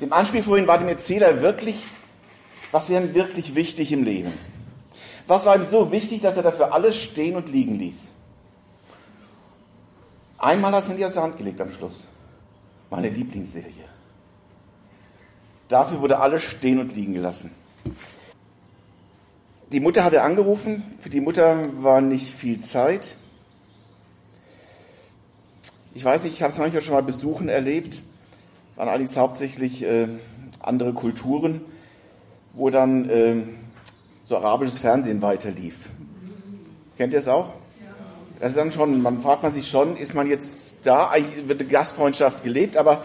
Dem Anspiel vorhin war dem Erzähler wirklich, was wäre ihm wirklich wichtig im Leben? Was war ihm so wichtig, dass er dafür alles stehen und liegen ließ? Einmal hat es Handy aus der Hand gelegt am Schluss. Meine Lieblingsserie. Dafür wurde alles stehen und liegen gelassen. Die Mutter hatte angerufen. Für die Mutter war nicht viel Zeit. Ich weiß nicht, ich habe es manchmal schon mal besuchen erlebt. Waren allerdings hauptsächlich äh, andere Kulturen, wo dann äh, so arabisches Fernsehen weiterlief. Kennt ihr es auch? Das ist dann schon, man fragt man sich schon, ist man jetzt da? Eigentlich wird eine Gastfreundschaft gelebt, aber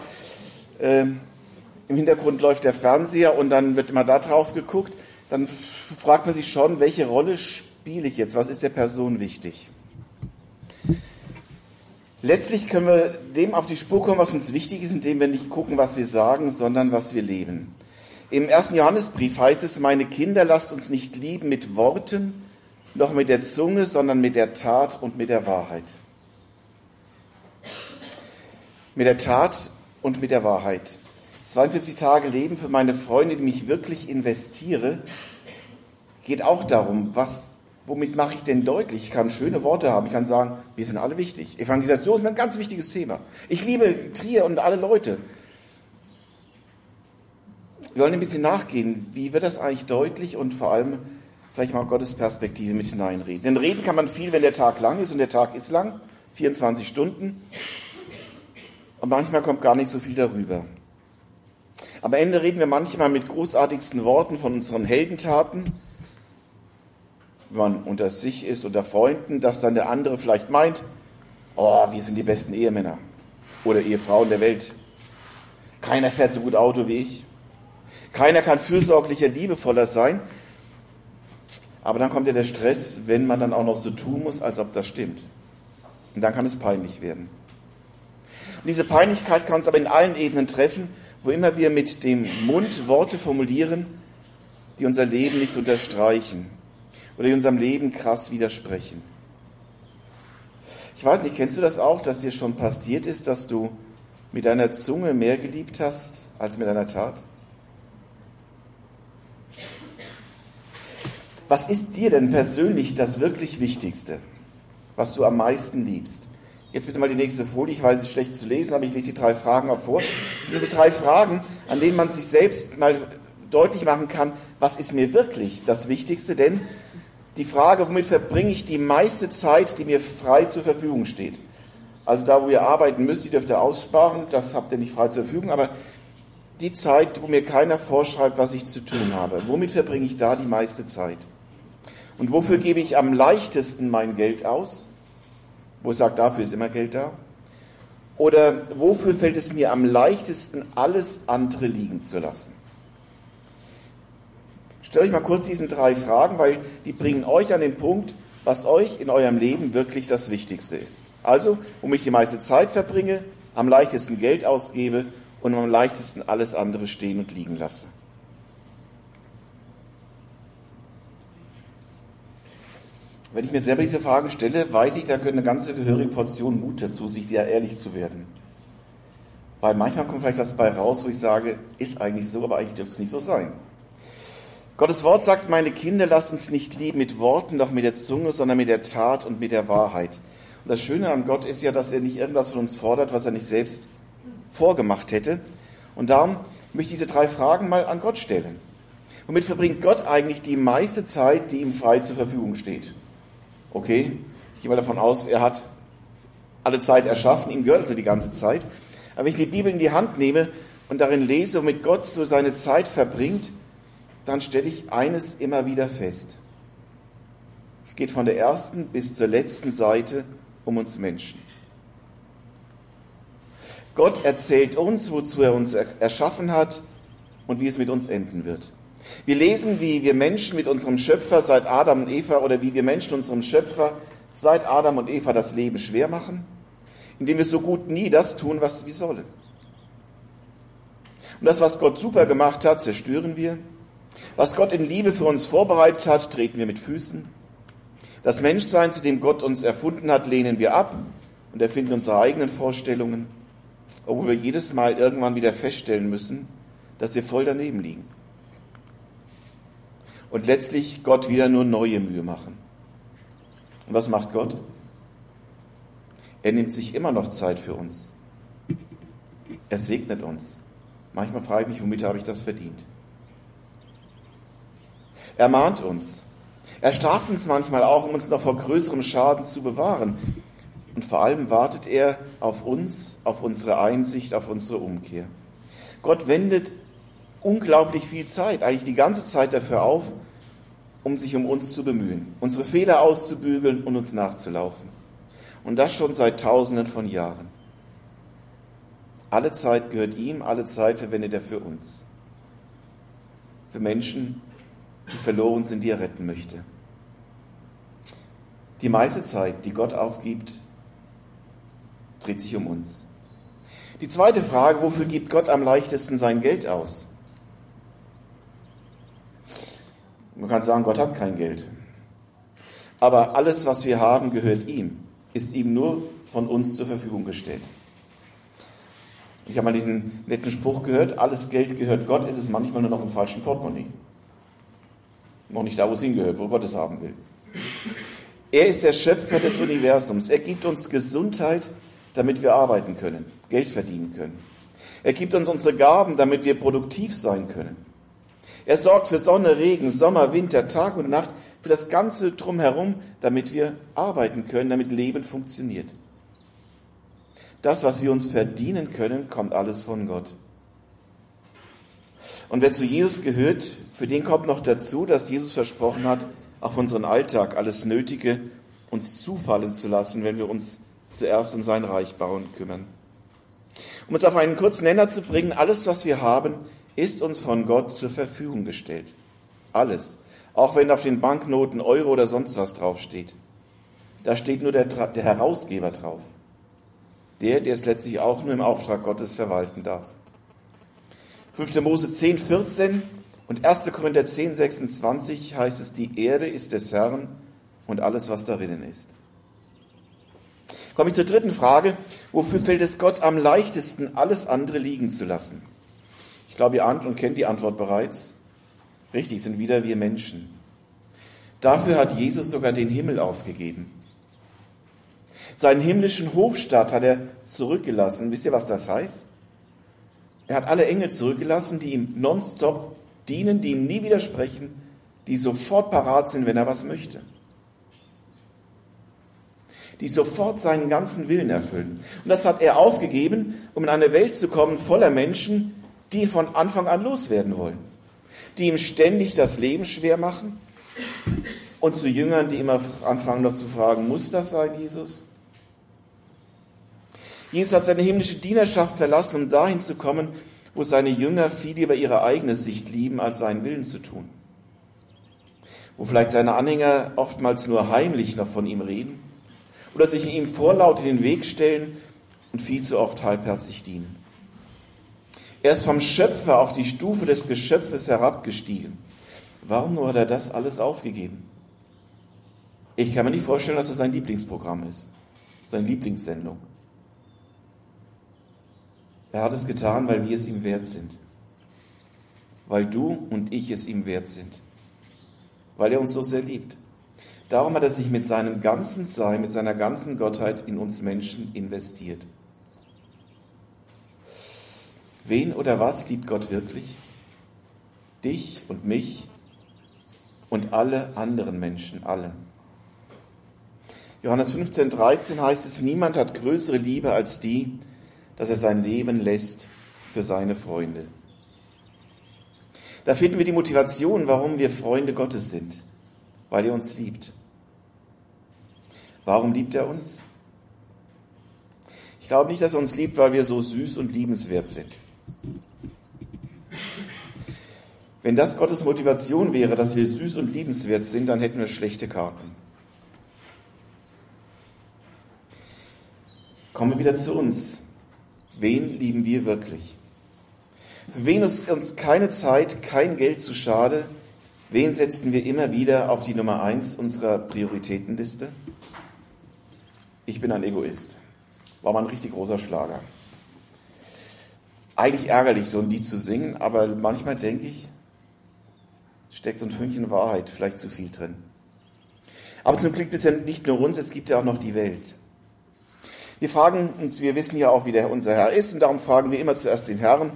äh, im Hintergrund läuft der Fernseher und dann wird immer da drauf geguckt. Dann fragt man sich schon, welche Rolle spiele ich jetzt? Was ist der Person wichtig? Letztlich können wir dem auf die Spur kommen, was uns wichtig ist, indem wir nicht gucken, was wir sagen, sondern was wir leben. Im ersten Johannesbrief heißt es, meine Kinder, lasst uns nicht lieben mit Worten, noch mit der Zunge, sondern mit der Tat und mit der Wahrheit. Mit der Tat und mit der Wahrheit. 42 Tage Leben für meine Freunde, die mich wirklich investiere, geht auch darum, was, womit mache ich denn deutlich? Ich kann schöne Worte haben, ich kann sagen, wir sind alle wichtig. Evangelisation ist ein ganz wichtiges Thema. Ich liebe Trier und alle Leute. Wir wollen ein bisschen nachgehen, wie wird das eigentlich deutlich und vor allem vielleicht mal Gottes Perspektive mit hineinreden. Denn reden kann man viel, wenn der Tag lang ist und der Tag ist lang, 24 Stunden. Und manchmal kommt gar nicht so viel darüber. Am Ende reden wir manchmal mit großartigsten Worten von unseren Heldentaten, wenn man unter sich ist, unter Freunden, dass dann der andere vielleicht meint, oh, wir sind die besten Ehemänner oder Ehefrauen der Welt. Keiner fährt so gut Auto wie ich. Keiner kann fürsorglicher, liebevoller sein. Aber dann kommt ja der Stress, wenn man dann auch noch so tun muss, als ob das stimmt. Und dann kann es peinlich werden. Und diese Peinlichkeit kann uns aber in allen Ebenen treffen, wo immer wir mit dem Mund Worte formulieren, die unser Leben nicht unterstreichen oder die unserem Leben krass widersprechen. Ich weiß nicht, kennst du das auch, dass dir schon passiert ist, dass du mit deiner Zunge mehr geliebt hast als mit deiner Tat? Was ist dir denn persönlich das wirklich Wichtigste, was du am meisten liebst? Jetzt bitte mal die nächste Folie. Ich weiß, es schlecht zu lesen, aber ich lese die drei Fragen auch vor. Das sind so drei Fragen, an denen man sich selbst mal deutlich machen kann, was ist mir wirklich das Wichtigste? Denn die Frage, womit verbringe ich die meiste Zeit, die mir frei zur Verfügung steht? Also da, wo ihr arbeiten müsst, die dürft ihr aussparen, das habt ihr nicht frei zur Verfügung, aber die Zeit, wo mir keiner vorschreibt, was ich zu tun habe, womit verbringe ich da die meiste Zeit? Und wofür gebe ich am leichtesten mein Geld aus? Wo ich sage, dafür ist immer Geld da. Oder wofür fällt es mir am leichtesten, alles andere liegen zu lassen? Stellt euch mal kurz diesen drei Fragen, weil die bringen euch an den Punkt, was euch in eurem Leben wirklich das Wichtigste ist. Also, womit ich die meiste Zeit verbringe, am leichtesten Geld ausgebe und am leichtesten alles andere stehen und liegen lasse. Wenn ich mir selber diese Fragen stelle, weiß ich, da gehört eine ganze gehörige Portion Mut dazu, sich da ehrlich zu werden. Weil manchmal kommt vielleicht was bei raus, wo ich sage, ist eigentlich so, aber eigentlich dürfte es nicht so sein. Gottes Wort sagt, meine Kinder, lasst uns nicht lieben mit Worten, noch mit der Zunge, sondern mit der Tat und mit der Wahrheit. Und das Schöne an Gott ist ja, dass er nicht irgendwas von uns fordert, was er nicht selbst vorgemacht hätte. Und darum möchte ich diese drei Fragen mal an Gott stellen. Womit verbringt Gott eigentlich die meiste Zeit, die ihm frei zur Verfügung steht? Okay, ich gehe mal davon aus, er hat alle Zeit erschaffen, ihm gehört also die ganze Zeit. Aber wenn ich die Bibel in die Hand nehme und darin lese, womit Gott so seine Zeit verbringt, dann stelle ich eines immer wieder fest. Es geht von der ersten bis zur letzten Seite um uns Menschen. Gott erzählt uns, wozu er uns erschaffen hat und wie es mit uns enden wird. Wir lesen, wie wir Menschen mit unserem Schöpfer seit Adam und Eva oder wie wir Menschen unserem Schöpfer seit Adam und Eva das Leben schwer machen, indem wir so gut nie das tun, was wir sollen. Und das, was Gott super gemacht hat, zerstören wir. Was Gott in Liebe für uns vorbereitet hat, treten wir mit Füßen. Das Menschsein, zu dem Gott uns erfunden hat, lehnen wir ab und erfinden unsere eigenen Vorstellungen, obwohl wir jedes Mal irgendwann wieder feststellen müssen, dass wir voll daneben liegen. Und letztlich Gott wieder nur neue Mühe machen. Und was macht Gott? Er nimmt sich immer noch Zeit für uns. Er segnet uns. Manchmal frage ich mich, womit habe ich das verdient? Er mahnt uns. Er straft uns manchmal auch, um uns noch vor größerem Schaden zu bewahren. Und vor allem wartet er auf uns, auf unsere Einsicht, auf unsere Umkehr. Gott wendet unglaublich viel Zeit, eigentlich die ganze Zeit dafür auf, um sich um uns zu bemühen, unsere Fehler auszubügeln und uns nachzulaufen. Und das schon seit Tausenden von Jahren. Alle Zeit gehört ihm, alle Zeit verwendet er für uns. Für Menschen, die verloren sind, die er retten möchte. Die meiste Zeit, die Gott aufgibt, dreht sich um uns. Die zweite Frage, wofür gibt Gott am leichtesten sein Geld aus? Man kann sagen, Gott hat kein Geld. Aber alles, was wir haben, gehört ihm, ist ihm nur von uns zur Verfügung gestellt. Ich habe mal diesen netten Spruch gehört, alles Geld gehört Gott, ist es manchmal nur noch im falschen Portemonnaie. Noch nicht da, wo es hingehört, wo Gott es haben will. Er ist der Schöpfer des Universums. Er gibt uns Gesundheit, damit wir arbeiten können, Geld verdienen können. Er gibt uns unsere Gaben, damit wir produktiv sein können. Er sorgt für Sonne, Regen, Sommer, Winter, Tag und Nacht, für das Ganze drumherum, damit wir arbeiten können, damit Leben funktioniert. Das, was wir uns verdienen können, kommt alles von Gott. Und wer zu Jesus gehört, für den kommt noch dazu, dass Jesus versprochen hat, auf unseren Alltag alles Nötige uns zufallen zu lassen, wenn wir uns zuerst um sein Reich bauen kümmern. Um es auf einen kurzen Nenner zu bringen, alles, was wir haben, ist uns von Gott zur Verfügung gestellt. Alles. Auch wenn auf den Banknoten Euro oder sonst was draufsteht. Da steht nur der, der Herausgeber drauf. Der, der es letztlich auch nur im Auftrag Gottes verwalten darf. 5. Mose 10, 14 und 1. Korinther 10, 26 heißt es, die Erde ist des Herrn und alles, was darinnen ist. Komme ich zur dritten Frage. Wofür fällt es Gott am leichtesten, alles andere liegen zu lassen? Ich glaube, ihr ahnt und kennt die Antwort bereits. Richtig, sind wieder wir Menschen. Dafür hat Jesus sogar den Himmel aufgegeben. Seinen himmlischen Hofstaat hat er zurückgelassen. Wisst ihr, was das heißt? Er hat alle Engel zurückgelassen, die ihm nonstop dienen, die ihm nie widersprechen, die sofort parat sind, wenn er was möchte die sofort seinen ganzen Willen erfüllen. Und das hat er aufgegeben, um in eine Welt zu kommen voller Menschen, die von Anfang an loswerden wollen, die ihm ständig das Leben schwer machen und zu Jüngern, die immer anfangen noch zu fragen, muss das sein, Jesus? Jesus hat seine himmlische Dienerschaft verlassen, um dahin zu kommen, wo seine Jünger viel lieber ihre eigene Sicht lieben, als seinen Willen zu tun. Wo vielleicht seine Anhänger oftmals nur heimlich noch von ihm reden oder sich ihm vorlaut in den Weg stellen und viel zu oft halbherzig dienen. Er ist vom Schöpfer auf die Stufe des Geschöpfes herabgestiegen. Warum nur hat er das alles aufgegeben? Ich kann mir nicht vorstellen, dass es sein Lieblingsprogramm ist, seine Lieblingssendung. Er hat es getan, weil wir es ihm wert sind. Weil du und ich es ihm wert sind. Weil er uns so sehr liebt. Darum hat er sich mit seinem ganzen Sein, mit seiner ganzen Gottheit in uns Menschen investiert. Wen oder was liebt Gott wirklich? Dich und mich und alle anderen Menschen, alle. Johannes 15, 13 heißt es, niemand hat größere Liebe als die, dass er sein Leben lässt für seine Freunde. Da finden wir die Motivation, warum wir Freunde Gottes sind weil er uns liebt. Warum liebt er uns? Ich glaube nicht, dass er uns liebt, weil wir so süß und liebenswert sind. Wenn das Gottes Motivation wäre, dass wir süß und liebenswert sind, dann hätten wir schlechte Karten. Kommen wir wieder zu uns. Wen lieben wir wirklich? Für wen ist uns keine Zeit, kein Geld zu schade, Wen setzen wir immer wieder auf die Nummer eins unserer Prioritätenliste? Ich bin ein Egoist. War mal ein richtig großer Schlager. eigentlich ärgerlich, so ein Lied zu singen, aber manchmal denke ich, steckt so ein Fünkchen Wahrheit vielleicht zu viel drin. Aber zum Glück ist ja nicht nur uns, es gibt ja auch noch die Welt. Wir fragen uns, wir wissen ja auch, wie der unser Herr ist und darum fragen wir immer zuerst den Herrn,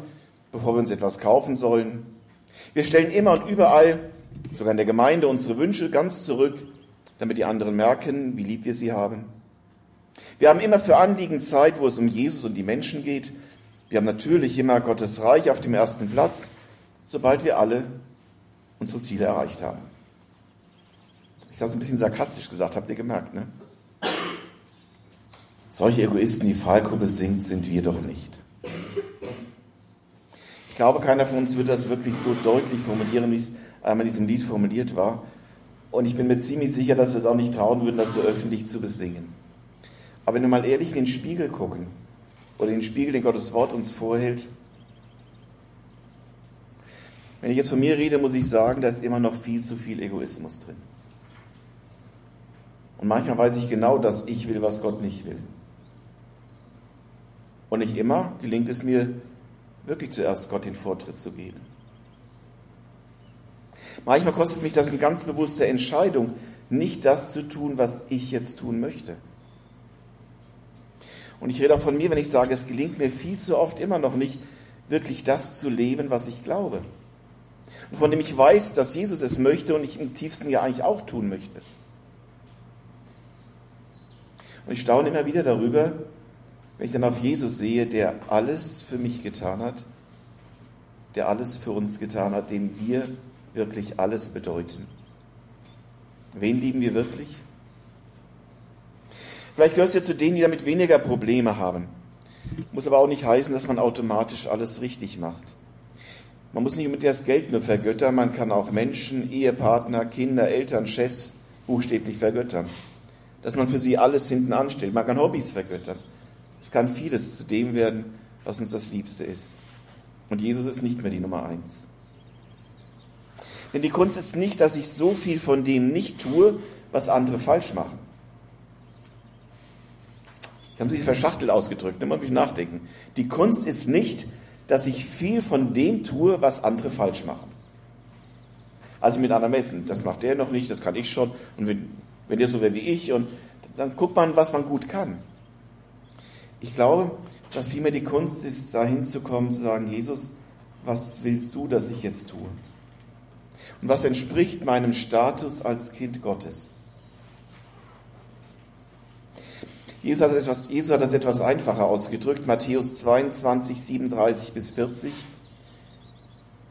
bevor wir uns etwas kaufen sollen. Wir stellen immer und überall, sogar in der Gemeinde, unsere Wünsche ganz zurück, damit die anderen merken, wie lieb wir sie haben. Wir haben immer für Anliegen Zeit, wo es um Jesus und die Menschen geht. Wir haben natürlich immer Gottes Reich auf dem ersten Platz, sobald wir alle unsere Ziele erreicht haben. Ich habe es ein bisschen sarkastisch gesagt, habt ihr gemerkt, ne? Solche Egoisten, die Falco singt, sind wir doch nicht. Ich glaube, keiner von uns wird das wirklich so deutlich formulieren, wie es einmal in diesem Lied formuliert war. Und ich bin mir ziemlich sicher, dass wir es auch nicht trauen würden, das so öffentlich zu besingen. Aber wenn wir mal ehrlich in den Spiegel gucken, oder in den Spiegel, den Gottes Wort uns vorhält, wenn ich jetzt von mir rede, muss ich sagen, da ist immer noch viel zu viel Egoismus drin. Und manchmal weiß ich genau, dass ich will, was Gott nicht will. Und nicht immer gelingt es mir, wirklich zuerst Gott den Vortritt zu geben. Manchmal kostet mich das eine ganz bewusste Entscheidung, nicht das zu tun, was ich jetzt tun möchte. Und ich rede auch von mir, wenn ich sage, es gelingt mir viel zu oft immer noch nicht, wirklich das zu leben, was ich glaube. Und von dem ich weiß, dass Jesus es möchte und ich im tiefsten ja eigentlich auch tun möchte. Und ich staune immer wieder darüber, wenn ich dann auf Jesus sehe, der alles für mich getan hat, der alles für uns getan hat, dem wir wirklich alles bedeuten. Wen lieben wir wirklich? Vielleicht gehörst du zu denen, die damit weniger Probleme haben. Muss aber auch nicht heißen, dass man automatisch alles richtig macht. Man muss nicht mit das Geld nur vergöttern, man kann auch Menschen, Ehepartner, Kinder, Eltern, Chefs buchstäblich vergöttern. Dass man für sie alles hinten anstellt. Man kann Hobbys vergöttern. Es kann vieles zu dem werden, was uns das Liebste ist. Und Jesus ist nicht mehr die Nummer eins. Denn die Kunst ist nicht, dass ich so viel von dem nicht tue, was andere falsch machen. Ich habe sich verschachtelt ausgedrückt, immer mich nachdenken. Die Kunst ist nicht, dass ich viel von dem tue, was andere falsch machen. Also mit anderen messen, das macht der noch nicht, das kann ich schon. Und wenn, wenn der so wäre wie ich, und dann guckt man, was man gut kann. Ich glaube, dass vielmehr die Kunst ist, da hinzukommen, zu sagen, Jesus, was willst du, dass ich jetzt tue? Und was entspricht meinem Status als Kind Gottes? Jesus hat, etwas, Jesus hat das etwas einfacher ausgedrückt, Matthäus 22, 37 bis 40.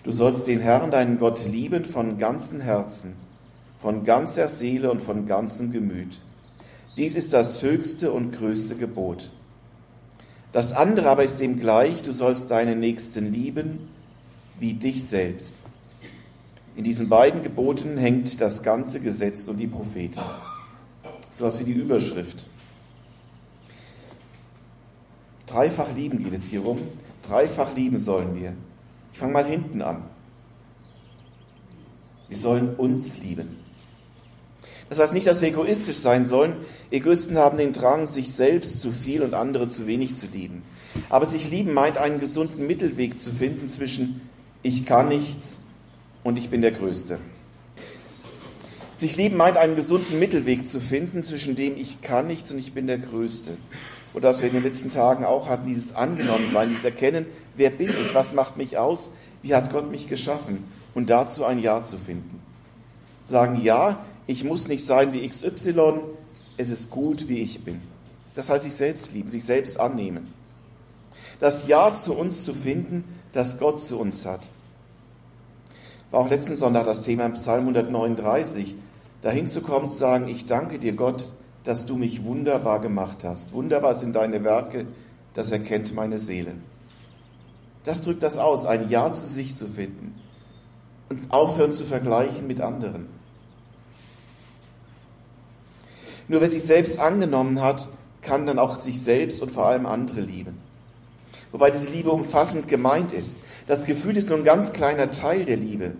Du sollst den Herrn, deinen Gott, lieben von ganzem Herzen, von ganzer Seele und von ganzem Gemüt. Dies ist das höchste und größte Gebot. Das andere aber ist ihm gleich, du sollst deinen Nächsten lieben wie dich selbst. In diesen beiden Geboten hängt das ganze Gesetz und die Propheten. So was wie die Überschrift. Dreifach lieben geht es hier rum. Dreifach lieben sollen wir. Ich fange mal hinten an. Wir sollen uns lieben. Das heißt nicht, dass wir egoistisch sein sollen. Egoisten haben den Drang, sich selbst zu viel und andere zu wenig zu lieben. Aber sich lieben meint einen gesunden Mittelweg zu finden zwischen ich kann nichts und ich bin der Größte. Sich lieben meint einen gesunden Mittelweg zu finden zwischen dem ich kann nichts und ich bin der Größte oder was wir in den letzten Tagen auch hatten, dieses Angenommensein, dieses Erkennen, wer bin ich, was macht mich aus, wie hat Gott mich geschaffen und dazu ein Ja zu finden. Sagen, ja, ich muss nicht sein wie XY, es ist gut, wie ich bin. Das heißt, sich selbst lieben, sich selbst annehmen. Das Ja zu uns zu finden, das Gott zu uns hat. War auch letzten Sonntag das Thema im Psalm 139, dahin zu kommen, zu sagen, ich danke dir Gott, dass du mich wunderbar gemacht hast. Wunderbar sind deine Werke, das erkennt meine Seele. Das drückt das aus, ein Ja zu sich zu finden und aufhören zu vergleichen mit anderen. Nur wer sich selbst angenommen hat, kann dann auch sich selbst und vor allem andere lieben. Wobei diese Liebe umfassend gemeint ist. Das Gefühl ist nur ein ganz kleiner Teil der Liebe.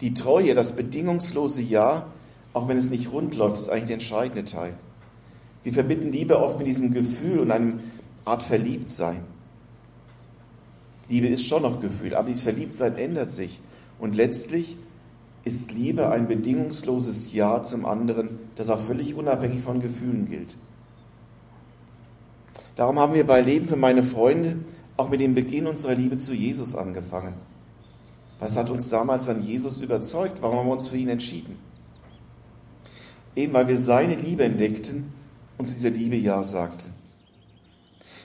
Die Treue, das bedingungslose Ja, auch wenn es nicht rund läuft, ist eigentlich der entscheidende Teil. Wir verbinden Liebe oft mit diesem Gefühl und einem Art Verliebtsein. Liebe ist schon noch Gefühl, aber dieses Verliebtsein ändert sich. Und letztlich ist Liebe ein bedingungsloses Ja zum anderen, das auch völlig unabhängig von Gefühlen gilt. Darum haben wir bei Leben für meine Freunde auch mit dem Beginn unserer Liebe zu Jesus angefangen. Was hat uns damals an Jesus überzeugt? Warum haben wir uns für ihn entschieden? Eben weil wir seine Liebe entdeckten und zu dieser Liebe Ja sagten.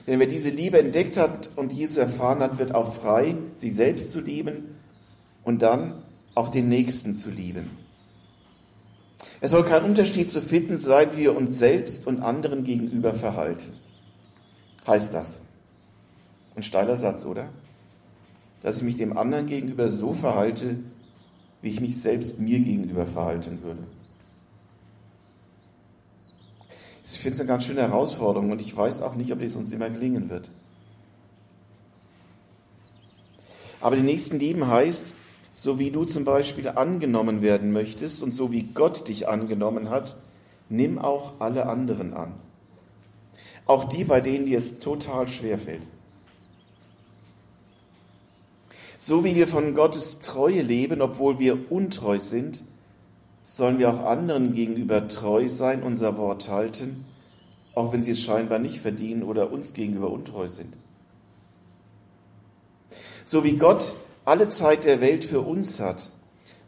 Denn wer diese Liebe entdeckt hat und Jesus erfahren hat, wird auch frei, sich selbst zu lieben und dann auch den Nächsten zu lieben. Es soll kein Unterschied zu finden sein, wie wir uns selbst und anderen gegenüber verhalten. Heißt das? Ein steiler Satz, oder? Dass ich mich dem anderen gegenüber so verhalte, wie ich mich selbst mir gegenüber verhalten würde. Ich finde es eine ganz schöne Herausforderung und ich weiß auch nicht, ob es uns immer gelingen wird. Aber den nächsten lieben heißt, so wie du zum Beispiel angenommen werden möchtest und so wie Gott dich angenommen hat, nimm auch alle anderen an. Auch die, bei denen dir es total schwer fällt. So wie wir von Gottes Treue leben, obwohl wir untreu sind, sollen wir auch anderen gegenüber treu sein, unser Wort halten, auch wenn sie es scheinbar nicht verdienen oder uns gegenüber untreu sind. So wie Gott alle Zeit der Welt für uns hat,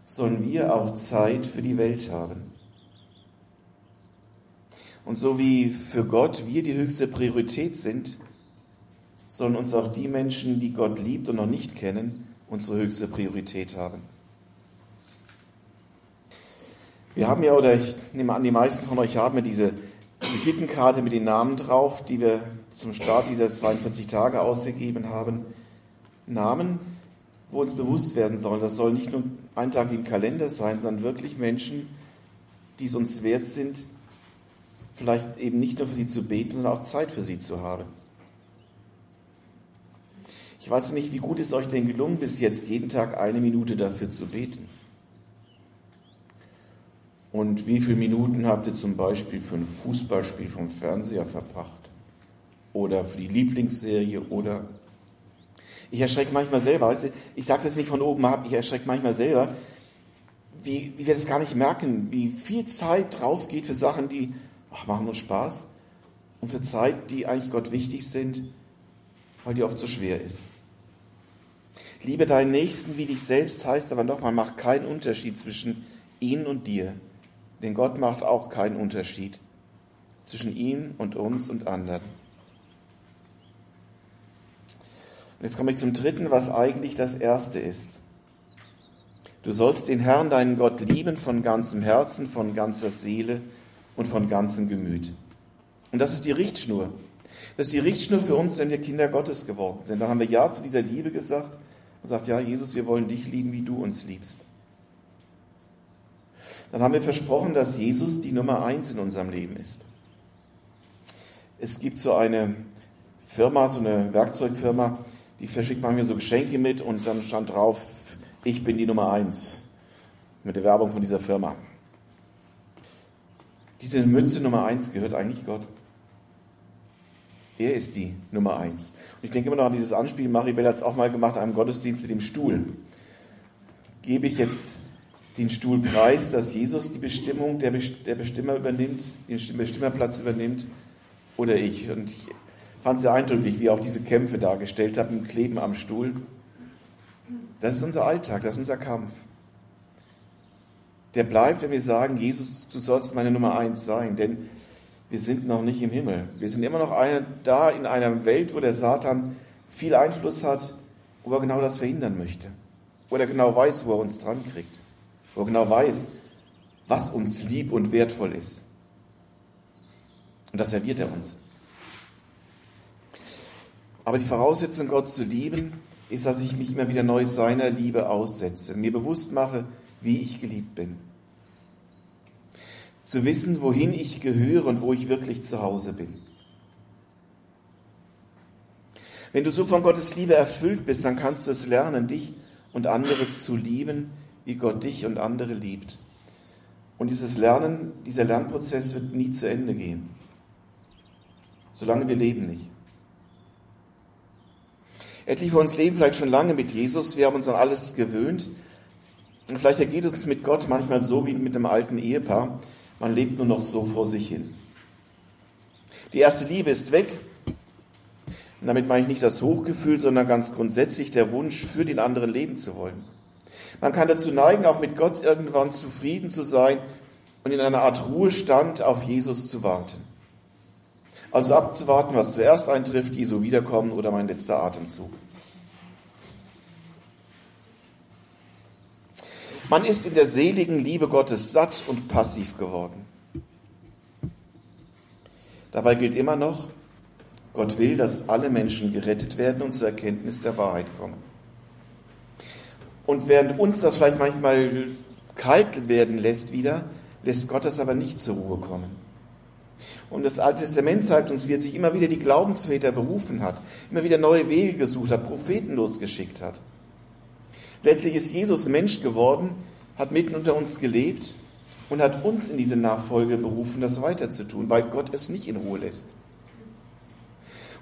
sollen wir auch Zeit für die Welt haben. Und so wie für Gott wir die höchste Priorität sind, sollen uns auch die Menschen, die Gott liebt und noch nicht kennen, unsere höchste Priorität haben. Wir haben ja, oder ich nehme an, die meisten von euch haben ja diese Visitenkarte mit den Namen drauf, die wir zum Start dieser 42 Tage ausgegeben haben. Namen, wo uns bewusst werden sollen, das soll nicht nur ein Tag im Kalender sein, sondern wirklich Menschen, die es uns wert sind, vielleicht eben nicht nur für sie zu beten, sondern auch Zeit für sie zu haben. Ich weiß nicht, wie gut ist euch denn gelungen, bis jetzt jeden Tag eine Minute dafür zu beten. Und wie viele Minuten habt ihr zum Beispiel für ein Fußballspiel vom Fernseher verbracht? Oder für die Lieblingsserie oder ich erschrecke manchmal selber, weißt du, ich sage das nicht von oben ab, ich erschrecke manchmal selber, wie, wie wir das gar nicht merken, wie viel Zeit drauf geht für Sachen, die ach, machen uns Spaß und für Zeit, die eigentlich Gott wichtig sind, weil die oft so schwer ist. Liebe deinen Nächsten wie dich selbst heißt aber nochmal, mach keinen Unterschied zwischen ihnen und dir. Denn Gott macht auch keinen Unterschied zwischen ihm und uns und anderen. Und jetzt komme ich zum dritten, was eigentlich das erste ist. Du sollst den Herrn, deinen Gott, lieben von ganzem Herzen, von ganzer Seele und von ganzem Gemüt. Und das ist die Richtschnur. Das ist die Richtschnur für uns, wenn wir Kinder Gottes geworden sind. Da haben wir Ja zu dieser Liebe gesagt und sagt, ja, Jesus, wir wollen dich lieben, wie du uns liebst. Dann haben wir versprochen, dass Jesus die Nummer eins in unserem Leben ist. Es gibt so eine Firma, so eine Werkzeugfirma, die verschickt manchmal so Geschenke mit und dann stand drauf, ich bin die Nummer eins. Mit der Werbung von dieser Firma. Diese Mütze Nummer eins gehört eigentlich Gott. Er ist die Nummer eins. Und ich denke immer noch an dieses Anspiel, Maribel hat es auch mal gemacht, einem Gottesdienst mit dem Stuhl. Gebe ich jetzt den Stuhl preis, dass Jesus die Bestimmung, der, Bestimmer übernimmt, den Bestimmerplatz übernimmt, oder ich? Und ich fand es sehr eindrücklich, wie er auch diese Kämpfe dargestellt hat, mit Kleben am Stuhl. Das ist unser Alltag, das ist unser Kampf. Der bleibt, wenn wir sagen, Jesus, du sollst meine Nummer eins sein, denn wir sind noch nicht im Himmel. Wir sind immer noch eine, da in einer Welt, wo der Satan viel Einfluss hat, wo er genau das verhindern möchte. Wo er genau weiß, wo er uns dran kriegt. Wo er genau weiß, was uns lieb und wertvoll ist. Und das serviert er uns. Aber die Voraussetzung, Gott zu lieben, ist, dass ich mich immer wieder neu seiner Liebe aussetze, mir bewusst mache, wie ich geliebt bin. Zu wissen, wohin ich gehöre und wo ich wirklich zu Hause bin. Wenn du so von Gottes Liebe erfüllt bist, dann kannst du es lernen, dich und andere zu lieben, wie Gott dich und andere liebt. Und dieses Lernen, dieser Lernprozess wird nie zu Ende gehen, solange wir leben nicht. Etliche von uns leben vielleicht schon lange mit Jesus, wir haben uns an alles gewöhnt. Und vielleicht ergeht es mit Gott manchmal so wie mit einem alten Ehepaar. Man lebt nur noch so vor sich hin. Die erste Liebe ist weg. Und damit meine ich nicht das Hochgefühl, sondern ganz grundsätzlich der Wunsch, für den anderen leben zu wollen. Man kann dazu neigen, auch mit Gott irgendwann zufrieden zu sein und in einer Art Ruhestand auf Jesus zu warten. Also abzuwarten, was zuerst eintrifft, Jesu Wiederkommen oder mein letzter Atemzug. Man ist in der seligen Liebe Gottes satt und passiv geworden. Dabei gilt immer noch, Gott will, dass alle Menschen gerettet werden und zur Erkenntnis der Wahrheit kommen. Und während uns das vielleicht manchmal kalt werden lässt wieder, lässt Gott das aber nicht zur Ruhe kommen. Und das Alte Testament zeigt uns, wie er sich immer wieder die Glaubensväter berufen hat, immer wieder neue Wege gesucht hat, Propheten losgeschickt hat. Letztlich ist Jesus Mensch geworden, hat mitten unter uns gelebt und hat uns in diese Nachfolge berufen, das weiterzutun, weil Gott es nicht in Ruhe lässt.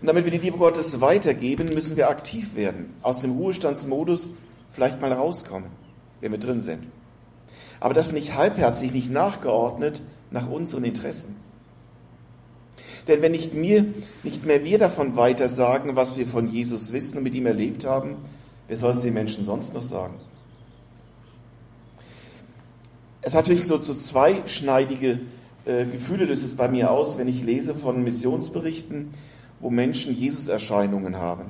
Und damit wir die Liebe Gottes weitergeben, müssen wir aktiv werden, aus dem Ruhestandsmodus vielleicht mal rauskommen, wenn wir drin sind. Aber das nicht halbherzig, nicht nachgeordnet nach unseren Interessen. Denn wenn nicht, mir, nicht mehr wir davon weiter sagen, was wir von Jesus wissen und mit ihm erlebt haben, wer soll es den Menschen sonst noch sagen? Es hat natürlich so, so zweischneidige äh, Gefühle, löst es bei mir aus, wenn ich lese von Missionsberichten, wo Menschen Jesus-Erscheinungen haben.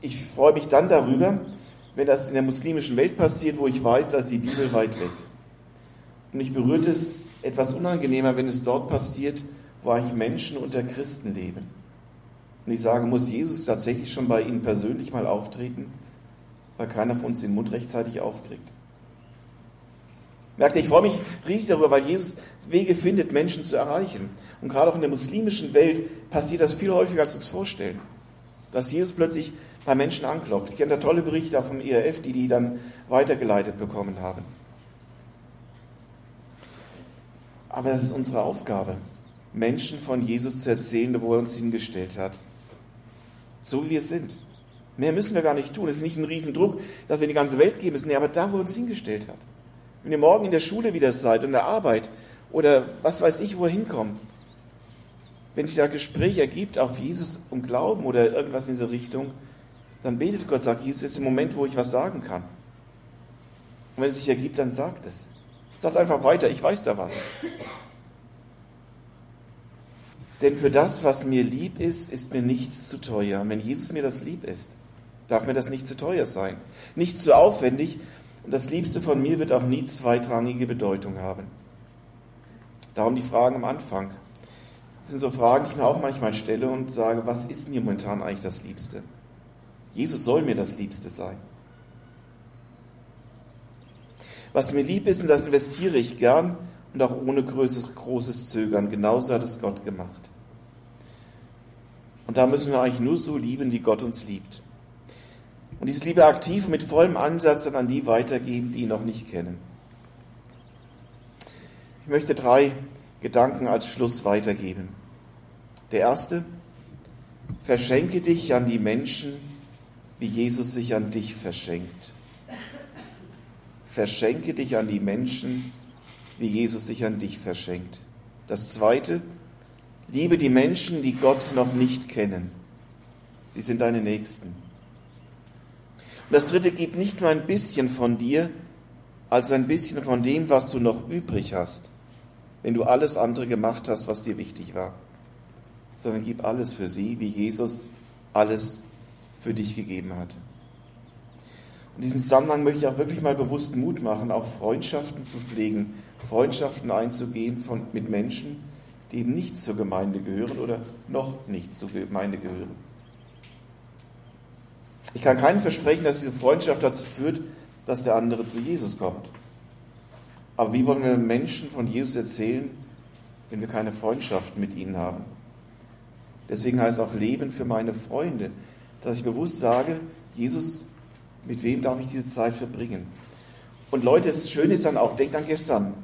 Ich freue mich dann darüber, wenn das in der muslimischen Welt passiert, wo ich weiß, dass die Bibel weit weg. Und mich berührt es etwas unangenehmer, wenn es dort passiert, wo eigentlich Menschen unter Christen leben. Und ich sage, muss Jesus tatsächlich schon bei Ihnen persönlich mal auftreten, weil keiner von uns den Mund rechtzeitig aufkriegt. Merkt ihr, ich freue mich riesig darüber, weil Jesus Wege findet, Menschen zu erreichen. Und gerade auch in der muslimischen Welt passiert das viel häufiger, als wir uns vorstellen. Dass Jesus plötzlich bei Menschen anklopft. Ich kenne da tolle Berichte vom ERF, die die dann weitergeleitet bekommen haben. Aber das ist unsere Aufgabe, Menschen von Jesus zu erzählen, wo er uns hingestellt hat. So wie wir sind. Mehr müssen wir gar nicht tun. Es ist nicht ein Riesendruck, dass wir in die ganze Welt geben müssen. Nee, aber da, wo er uns hingestellt hat. Wenn ihr morgen in der Schule wieder seid, in der Arbeit oder was weiß ich, wo er hinkommt, wenn sich da Gespräch ergibt auf Jesus und Glauben oder irgendwas in diese Richtung, dann betet Gott, sagt, Jesus ist jetzt im Moment, wo ich was sagen kann. Und wenn es sich ergibt, dann sagt es. Sagt einfach weiter, ich weiß da was. Denn für das, was mir lieb ist, ist mir nichts zu teuer. Wenn Jesus mir das lieb ist, darf mir das nicht zu teuer sein. Nichts zu aufwendig, und das Liebste von mir wird auch nie zweitrangige Bedeutung haben. Darum die Fragen am Anfang. Das sind so Fragen, die ich mir auch manchmal stelle und sage, was ist mir momentan eigentlich das Liebste? Jesus soll mir das Liebste sein. Was mir lieb ist, und das investiere ich gern und auch ohne großes, großes Zögern. Genauso hat es Gott gemacht. Und da müssen wir eigentlich nur so lieben, wie Gott uns liebt. Und diese Liebe aktiv mit vollem Ansatz dann an die weitergeben, die ihn noch nicht kennen. Ich möchte drei Gedanken als Schluss weitergeben. Der erste, verschenke dich an die Menschen, wie Jesus sich an dich verschenkt. Verschenke dich an die Menschen, wie Jesus sich an dich verschenkt. Das zweite, liebe die Menschen, die Gott noch nicht kennen. Sie sind deine Nächsten. Und das dritte, gib nicht nur ein bisschen von dir, also ein bisschen von dem, was du noch übrig hast, wenn du alles andere gemacht hast, was dir wichtig war, sondern gib alles für sie, wie Jesus alles für dich gegeben hat. In diesem Zusammenhang möchte ich auch wirklich mal bewusst Mut machen, auch Freundschaften zu pflegen, Freundschaften einzugehen von, mit Menschen, die eben nicht zur Gemeinde gehören oder noch nicht zur Gemeinde gehören. Ich kann keinen versprechen, dass diese Freundschaft dazu führt, dass der andere zu Jesus kommt. Aber wie wollen wir Menschen von Jesus erzählen, wenn wir keine Freundschaft mit ihnen haben? Deswegen heißt auch Leben für meine Freunde, dass ich bewusst sage, Jesus, mit wem darf ich diese Zeit verbringen? Und Leute, das Schöne ist dann auch, denkt an gestern,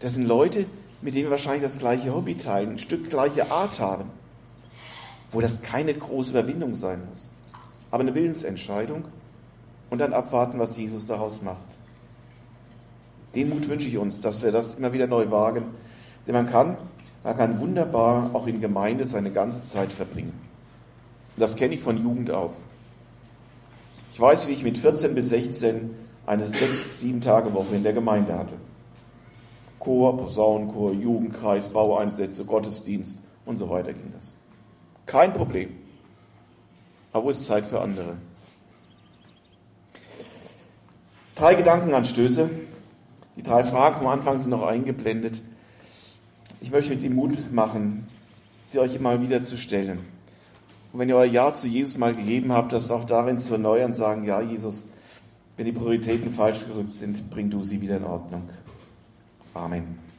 das sind Leute, mit denen wir wahrscheinlich das gleiche Hobby teilen, ein Stück gleiche Art haben. wo das keine große Überwindung sein muss, aber eine Willensentscheidung und dann abwarten, was Jesus daraus macht. Den Mut wünsche ich uns, dass wir das immer wieder neu wagen, denn man kann, man kann wunderbar auch in Gemeinde seine ganze Zeit verbringen. Und das kenne ich von Jugend auf. Ich weiß, wie ich mit 14 bis 16 eine sechs, sieben Tage Woche in der Gemeinde hatte. Chor, Posaunenchor, Jugendkreis, Baueinsätze, Gottesdienst und so weiter ging das. Kein Problem. Aber wo ist Zeit für andere? Drei Gedankenanstöße. Die drei Fragen vom Anfang sind noch eingeblendet. Ich möchte euch den Mut machen, sie euch immer wieder zu stellen. Und wenn ihr euer Ja zu Jesus mal gegeben habt, das auch darin zu erneuern, sagen, ja, Jesus, wenn die Prioritäten falsch gerückt sind, bring du sie wieder in Ordnung. Amen.